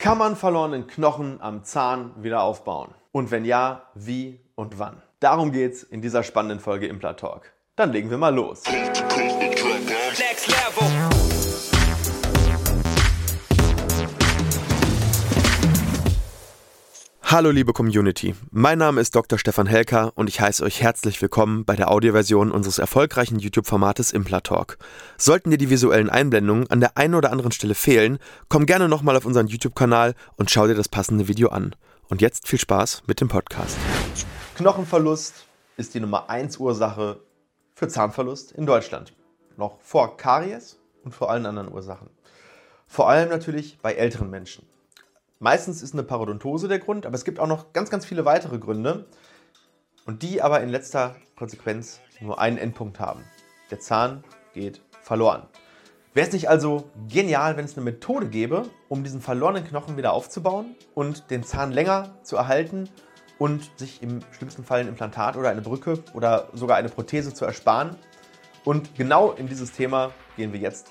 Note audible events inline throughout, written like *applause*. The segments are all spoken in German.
Kann man verlorenen Knochen am Zahn wieder aufbauen? Und wenn ja, wie und wann? Darum geht's in dieser spannenden Folge Implant Talk. Dann legen wir mal los. Next level. Hallo liebe Community, mein Name ist Dr. Stefan Helker und ich heiße euch herzlich willkommen bei der Audioversion unseres erfolgreichen YouTube-Formates Implatalk. Sollten dir die visuellen Einblendungen an der einen oder anderen Stelle fehlen, komm gerne nochmal auf unseren YouTube-Kanal und schau dir das passende Video an. Und jetzt viel Spaß mit dem Podcast. Knochenverlust ist die Nummer 1 Ursache für Zahnverlust in Deutschland. Noch vor Karies und vor allen anderen Ursachen. Vor allem natürlich bei älteren Menschen. Meistens ist eine Parodontose der Grund, aber es gibt auch noch ganz, ganz viele weitere Gründe und die aber in letzter Konsequenz nur einen Endpunkt haben. Der Zahn geht verloren. Wäre es nicht also genial, wenn es eine Methode gäbe, um diesen verlorenen Knochen wieder aufzubauen und den Zahn länger zu erhalten und sich im schlimmsten Fall ein Implantat oder eine Brücke oder sogar eine Prothese zu ersparen? Und genau in dieses Thema gehen wir jetzt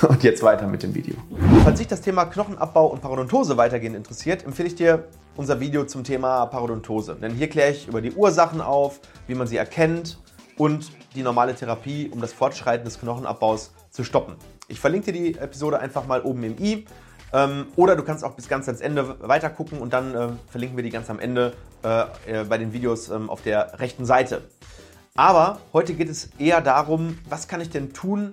*laughs* Und jetzt weiter mit dem Video. Falls dich das Thema Knochenabbau und Parodontose weitergehend interessiert, empfehle ich dir unser Video zum Thema Parodontose. Denn hier kläre ich über die Ursachen auf, wie man sie erkennt und die normale Therapie, um das Fortschreiten des Knochenabbaus zu stoppen. Ich verlinke dir die Episode einfach mal oben im i. Ähm, oder du kannst auch bis ganz ans Ende weiter gucken und dann äh, verlinken wir die ganz am Ende äh, äh, bei den Videos ähm, auf der rechten Seite. Aber heute geht es eher darum, was kann ich denn tun,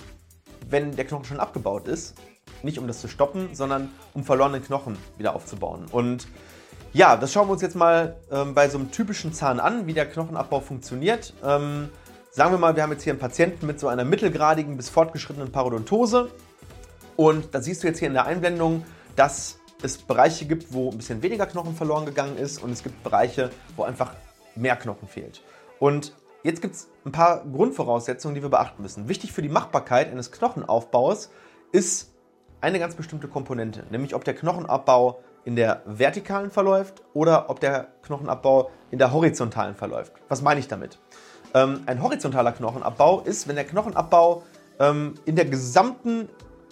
wenn der Knochen schon abgebaut ist. Nicht um das zu stoppen, sondern um verlorene Knochen wieder aufzubauen. Und ja, das schauen wir uns jetzt mal ähm, bei so einem typischen Zahn an, wie der Knochenabbau funktioniert. Ähm, sagen wir mal, wir haben jetzt hier einen Patienten mit so einer mittelgradigen bis fortgeschrittenen Parodontose. Und da siehst du jetzt hier in der Einblendung, dass es Bereiche gibt, wo ein bisschen weniger Knochen verloren gegangen ist und es gibt Bereiche, wo einfach mehr Knochen fehlt. Und Jetzt gibt es ein paar Grundvoraussetzungen, die wir beachten müssen. Wichtig für die Machbarkeit eines Knochenaufbaus ist eine ganz bestimmte Komponente, nämlich ob der Knochenabbau in der vertikalen verläuft oder ob der Knochenabbau in der horizontalen verläuft. Was meine ich damit? Ähm, ein horizontaler Knochenabbau ist, wenn der Knochenabbau ähm, in der gesamten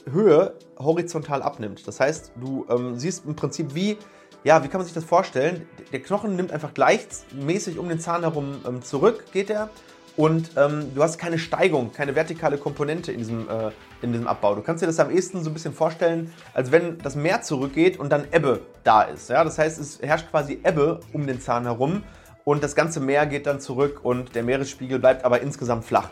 Höhe horizontal abnimmt. Das heißt, du ähm, siehst im Prinzip wie ja, wie kann man sich das vorstellen? Der Knochen nimmt einfach gleichmäßig um den Zahn herum ähm, zurück, geht er. Und ähm, du hast keine Steigung, keine vertikale Komponente in diesem, äh, in diesem Abbau. Du kannst dir das am ehesten so ein bisschen vorstellen, als wenn das Meer zurückgeht und dann Ebbe da ist. Ja? Das heißt, es herrscht quasi Ebbe um den Zahn herum und das ganze Meer geht dann zurück und der Meeresspiegel bleibt aber insgesamt flach.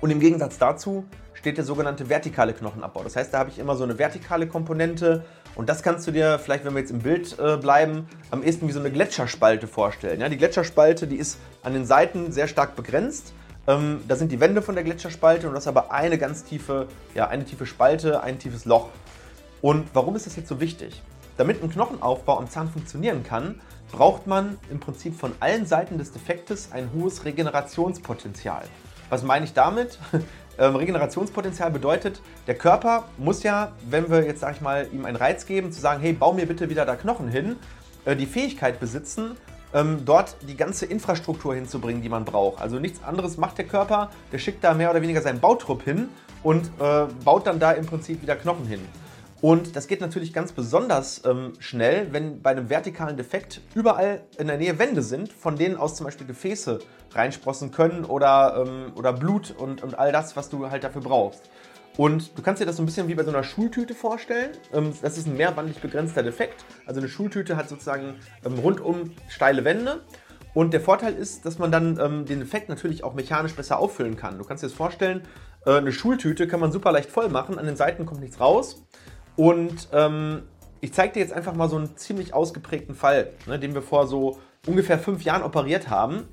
Und im Gegensatz dazu steht der sogenannte vertikale Knochenabbau. Das heißt, da habe ich immer so eine vertikale Komponente und das kannst du dir vielleicht, wenn wir jetzt im Bild äh, bleiben, am ehesten wie so eine Gletscherspalte vorstellen. Ja, die Gletscherspalte, die ist an den Seiten sehr stark begrenzt. Ähm, da sind die Wände von der Gletscherspalte und das ist aber eine ganz tiefe, ja, eine tiefe Spalte, ein tiefes Loch. Und warum ist das jetzt so wichtig? Damit ein Knochenaufbau am Zahn funktionieren kann, braucht man im Prinzip von allen Seiten des Defektes ein hohes Regenerationspotenzial. Was meine ich damit? Ähm, Regenerationspotenzial bedeutet, der Körper muss ja, wenn wir jetzt, sag ich mal, ihm einen Reiz geben, zu sagen, hey, bau mir bitte wieder da Knochen hin, äh, die Fähigkeit besitzen, ähm, dort die ganze Infrastruktur hinzubringen, die man braucht. Also nichts anderes macht der Körper, der schickt da mehr oder weniger seinen Bautrupp hin und äh, baut dann da im Prinzip wieder Knochen hin. Und das geht natürlich ganz besonders ähm, schnell, wenn bei einem vertikalen Defekt überall in der Nähe Wände sind, von denen aus zum Beispiel Gefäße reinsprossen können oder, ähm, oder Blut und, und all das, was du halt dafür brauchst. Und du kannst dir das so ein bisschen wie bei so einer Schultüte vorstellen. Ähm, das ist ein mehrwandig begrenzter Defekt. Also eine Schultüte hat sozusagen ähm, rundum steile Wände. Und der Vorteil ist, dass man dann ähm, den Effekt natürlich auch mechanisch besser auffüllen kann. Du kannst dir das vorstellen, äh, eine Schultüte kann man super leicht voll machen, an den Seiten kommt nichts raus. Und ähm, ich zeige dir jetzt einfach mal so einen ziemlich ausgeprägten Fall, ne, den wir vor so ungefähr fünf Jahren operiert haben.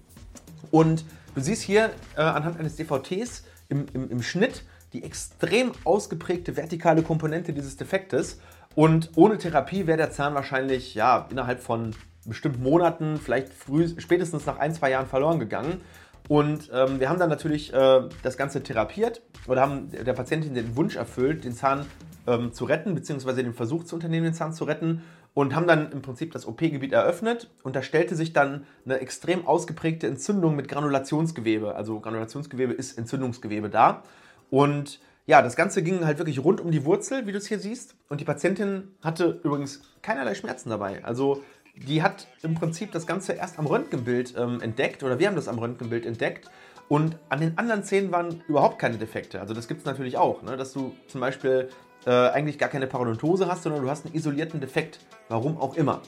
Und du siehst hier äh, anhand eines DVTs im, im, im Schnitt die extrem ausgeprägte vertikale Komponente dieses Defektes. Und ohne Therapie wäre der Zahn wahrscheinlich ja, innerhalb von bestimmten Monaten, vielleicht früh, spätestens nach ein, zwei Jahren verloren gegangen. Und ähm, wir haben dann natürlich äh, das Ganze therapiert oder haben der Patientin den Wunsch erfüllt, den Zahn ähm, zu retten, beziehungsweise den Versuch zu unternehmen, den Zahn zu retten. Und haben dann im Prinzip das OP-Gebiet eröffnet und da stellte sich dann eine extrem ausgeprägte Entzündung mit Granulationsgewebe. Also Granulationsgewebe ist Entzündungsgewebe da. Und ja, das Ganze ging halt wirklich rund um die Wurzel, wie du es hier siehst. Und die Patientin hatte übrigens keinerlei Schmerzen dabei. Also die hat im Prinzip das Ganze erst am Röntgenbild ähm, entdeckt oder wir haben das am Röntgenbild entdeckt und an den anderen Zähnen waren überhaupt keine Defekte. Also das gibt es natürlich auch, ne? dass du zum Beispiel äh, eigentlich gar keine Parodontose hast, sondern du hast einen isolierten Defekt, warum auch immer.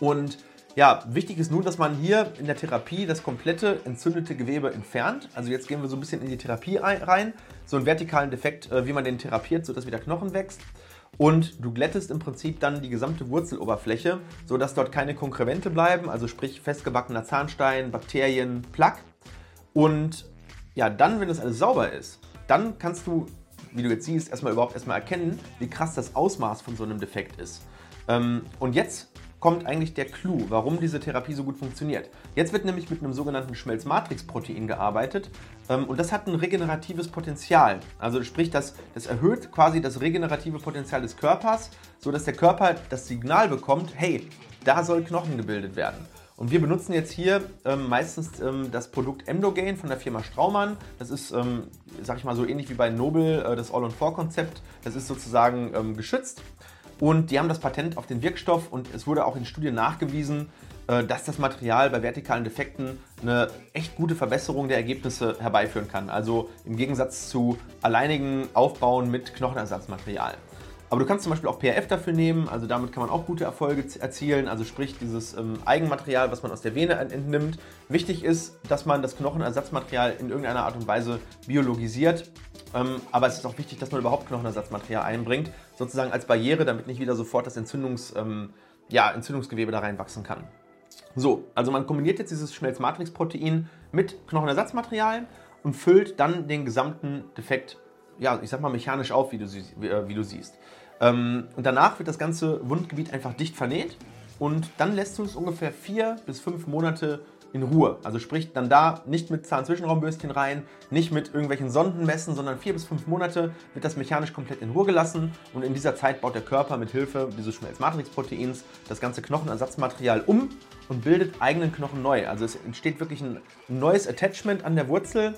Und ja, wichtig ist nun, dass man hier in der Therapie das komplette entzündete Gewebe entfernt. Also jetzt gehen wir so ein bisschen in die Therapie rein, so einen vertikalen Defekt, äh, wie man den therapiert, sodass wieder Knochen wächst und du glättest im Prinzip dann die gesamte Wurzeloberfläche, sodass dort keine Konkrevente bleiben, also sprich festgebackener Zahnstein, Bakterien, Plaque. Und ja, dann, wenn das alles sauber ist, dann kannst du, wie du jetzt siehst, erstmal überhaupt erstmal erkennen, wie krass das Ausmaß von so einem Defekt ist. Ähm, und jetzt kommt eigentlich der Clou, warum diese Therapie so gut funktioniert. Jetzt wird nämlich mit einem sogenannten Schmelzmatrix-Protein gearbeitet ähm, und das hat ein regeneratives Potenzial. Also sprich, das, das erhöht quasi das regenerative Potenzial des Körpers, sodass der Körper das Signal bekommt, hey, da soll Knochen gebildet werden. Und wir benutzen jetzt hier ähm, meistens ähm, das Produkt Emdogain von der Firma Straumann. Das ist, ähm, sag ich mal, so ähnlich wie bei Nobel äh, das All-on-4-Konzept. Das ist sozusagen ähm, geschützt. Und die haben das Patent auf den Wirkstoff und es wurde auch in Studien nachgewiesen, äh, dass das Material bei vertikalen Defekten eine echt gute Verbesserung der Ergebnisse herbeiführen kann. Also im Gegensatz zu alleinigen Aufbauen mit Knochenersatzmaterial. Aber du kannst zum Beispiel auch PRF dafür nehmen, also damit kann man auch gute Erfolge erzielen, also sprich dieses ähm, Eigenmaterial, was man aus der Vene entnimmt. Wichtig ist, dass man das Knochenersatzmaterial in irgendeiner Art und Weise biologisiert, ähm, aber es ist auch wichtig, dass man überhaupt Knochenersatzmaterial einbringt, sozusagen als Barriere, damit nicht wieder sofort das Entzündungs, ähm, ja, Entzündungsgewebe da reinwachsen kann. So, also man kombiniert jetzt dieses Schmelzmatrix-Protein mit Knochenersatzmaterial und füllt dann den gesamten Defekt, ja, ich sag mal mechanisch auf, wie du, wie, äh, wie du siehst. Ähm, und danach wird das ganze Wundgebiet einfach dicht vernäht und dann lässt du es ungefähr vier bis fünf Monate in Ruhe. Also sprich dann da nicht mit Zahnzwischenraumbürstchen rein, nicht mit irgendwelchen Sonden messen, sondern vier bis fünf Monate wird das mechanisch komplett in Ruhe gelassen und in dieser Zeit baut der Körper mit Hilfe dieses Schmelzmatrix-Proteins das ganze Knochenersatzmaterial um und bildet eigenen Knochen neu. Also es entsteht wirklich ein neues Attachment an der Wurzel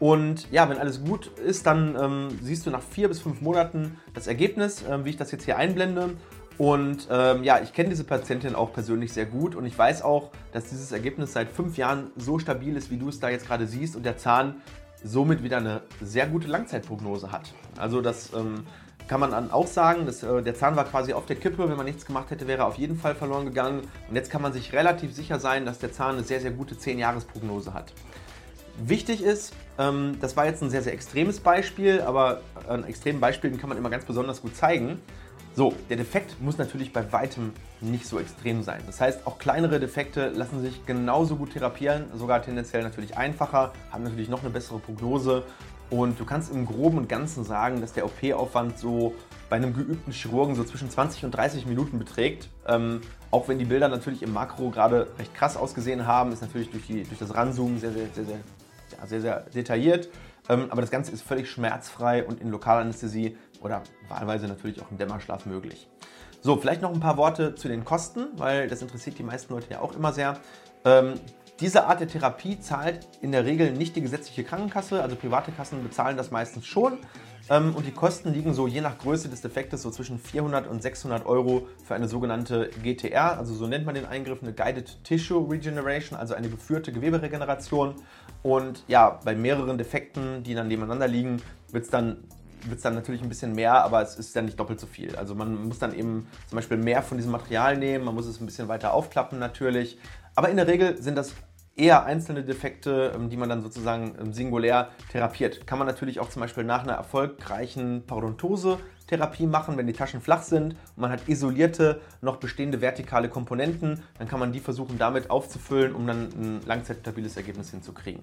und ja, wenn alles gut ist, dann ähm, siehst du nach vier bis fünf Monaten das Ergebnis, ähm, wie ich das jetzt hier einblende. Und ähm, ja, ich kenne diese Patientin auch persönlich sehr gut und ich weiß auch, dass dieses Ergebnis seit fünf Jahren so stabil ist, wie du es da jetzt gerade siehst und der Zahn somit wieder eine sehr gute Langzeitprognose hat. Also das ähm, kann man dann auch sagen, dass, äh, der Zahn war quasi auf der Kippe. Wenn man nichts gemacht hätte, wäre er auf jeden Fall verloren gegangen. Und jetzt kann man sich relativ sicher sein, dass der Zahn eine sehr, sehr gute 10-Jahres-Prognose hat. Wichtig ist, ähm, das war jetzt ein sehr, sehr extremes Beispiel, aber an extremen Beispielen kann man immer ganz besonders gut zeigen. So, der Defekt muss natürlich bei weitem nicht so extrem sein. Das heißt, auch kleinere Defekte lassen sich genauso gut therapieren, sogar tendenziell natürlich einfacher, haben natürlich noch eine bessere Prognose. Und du kannst im Groben und Ganzen sagen, dass der OP-Aufwand so bei einem geübten Chirurgen so zwischen 20 und 30 Minuten beträgt. Ähm, auch wenn die Bilder natürlich im Makro gerade recht krass ausgesehen haben, ist natürlich durch, die, durch das Ranzoomen sehr, sehr, sehr, sehr sehr, sehr detailliert. Ähm, aber das Ganze ist völlig schmerzfrei und in Lokalanästhesie oder wahlweise natürlich auch im Dämmerschlaf möglich. So, vielleicht noch ein paar Worte zu den Kosten, weil das interessiert die meisten Leute ja auch immer sehr. Diese Art der Therapie zahlt in der Regel nicht die gesetzliche Krankenkasse, also private Kassen bezahlen das meistens schon. Ähm, und die Kosten liegen so je nach Größe des Defektes so zwischen 400 und 600 Euro für eine sogenannte GTR, also so nennt man den Eingriff, eine Guided Tissue Regeneration, also eine geführte Geweberegeneration. Und ja, bei mehreren Defekten, die dann nebeneinander liegen, wird es dann wird dann natürlich ein bisschen mehr, aber es ist dann nicht doppelt so viel. Also man muss dann eben zum Beispiel mehr von diesem Material nehmen, man muss es ein bisschen weiter aufklappen natürlich. Aber in der Regel sind das eher einzelne Defekte, ähm, die man dann sozusagen ähm, singulär therapiert. Kann man natürlich auch zum Beispiel nach einer erfolgreichen Parodontose-Therapie machen, wenn die Taschen flach sind und man hat isolierte, noch bestehende vertikale Komponenten, dann kann man die versuchen damit aufzufüllen, um dann ein langzeitstabiles Ergebnis hinzukriegen.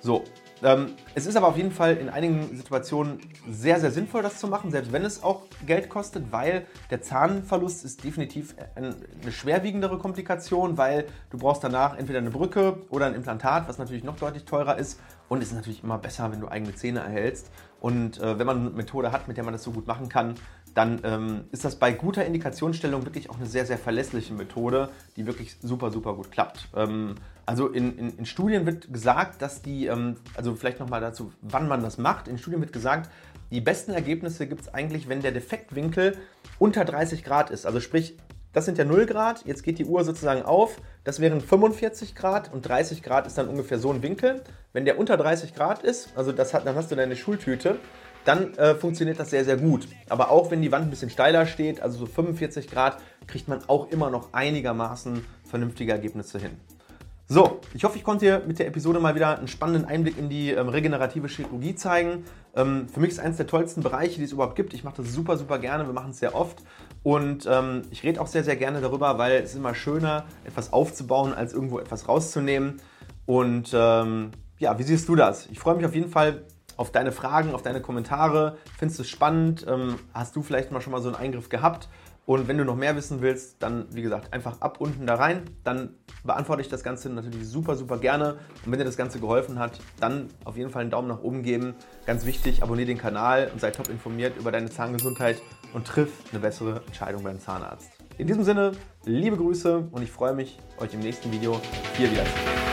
So, ähm, es ist aber auf jeden Fall in einigen Situationen sehr, sehr sinnvoll, das zu machen, selbst wenn es auch Geld kostet, weil der Zahnverlust ist definitiv eine schwerwiegendere Komplikation, weil du brauchst danach entweder eine Brücke oder ein Implantat, was natürlich noch deutlich teurer ist. Und es ist natürlich immer besser, wenn du eigene Zähne erhältst. Und äh, wenn man eine Methode hat, mit der man das so gut machen kann, dann ähm, ist das bei guter Indikationsstellung wirklich auch eine sehr, sehr verlässliche Methode, die wirklich super, super gut klappt. Ähm, also in, in, in, Studien wird gesagt, dass die, ähm, also vielleicht nochmal dazu, wann man das macht. In Studien wird gesagt, die besten Ergebnisse gibt es eigentlich, wenn der Defektwinkel unter 30 Grad ist. Also sprich, das sind ja 0 Grad, jetzt geht die Uhr sozusagen auf, das wären 45 Grad und 30 Grad ist dann ungefähr so ein Winkel. Wenn der unter 30 Grad ist, also das hat, dann hast du deine Schultüte, dann äh, funktioniert das sehr, sehr gut. Aber auch wenn die Wand ein bisschen steiler steht, also so 45 Grad, kriegt man auch immer noch einigermaßen vernünftige Ergebnisse hin. So, ich hoffe, ich konnte dir mit der Episode mal wieder einen spannenden Einblick in die ähm, regenerative Chirurgie zeigen. Ähm, für mich ist es eines der tollsten Bereiche, die es überhaupt gibt. Ich mache das super, super gerne. Wir machen es sehr oft. Und ähm, ich rede auch sehr, sehr gerne darüber, weil es ist immer schöner, etwas aufzubauen, als irgendwo etwas rauszunehmen. Und ähm, ja, wie siehst du das? Ich freue mich auf jeden Fall auf deine Fragen, auf deine Kommentare. Findest du es spannend? Ähm, hast du vielleicht mal schon mal so einen Eingriff gehabt? Und wenn du noch mehr wissen willst, dann wie gesagt einfach ab unten da rein. Dann beantworte ich das Ganze natürlich super, super gerne. Und wenn dir das Ganze geholfen hat, dann auf jeden Fall einen Daumen nach oben geben. Ganz wichtig, abonniere den Kanal und sei top informiert über deine Zahngesundheit und triff eine bessere Entscheidung beim Zahnarzt. In diesem Sinne, liebe Grüße und ich freue mich, euch im nächsten Video hier wieder zu sehen.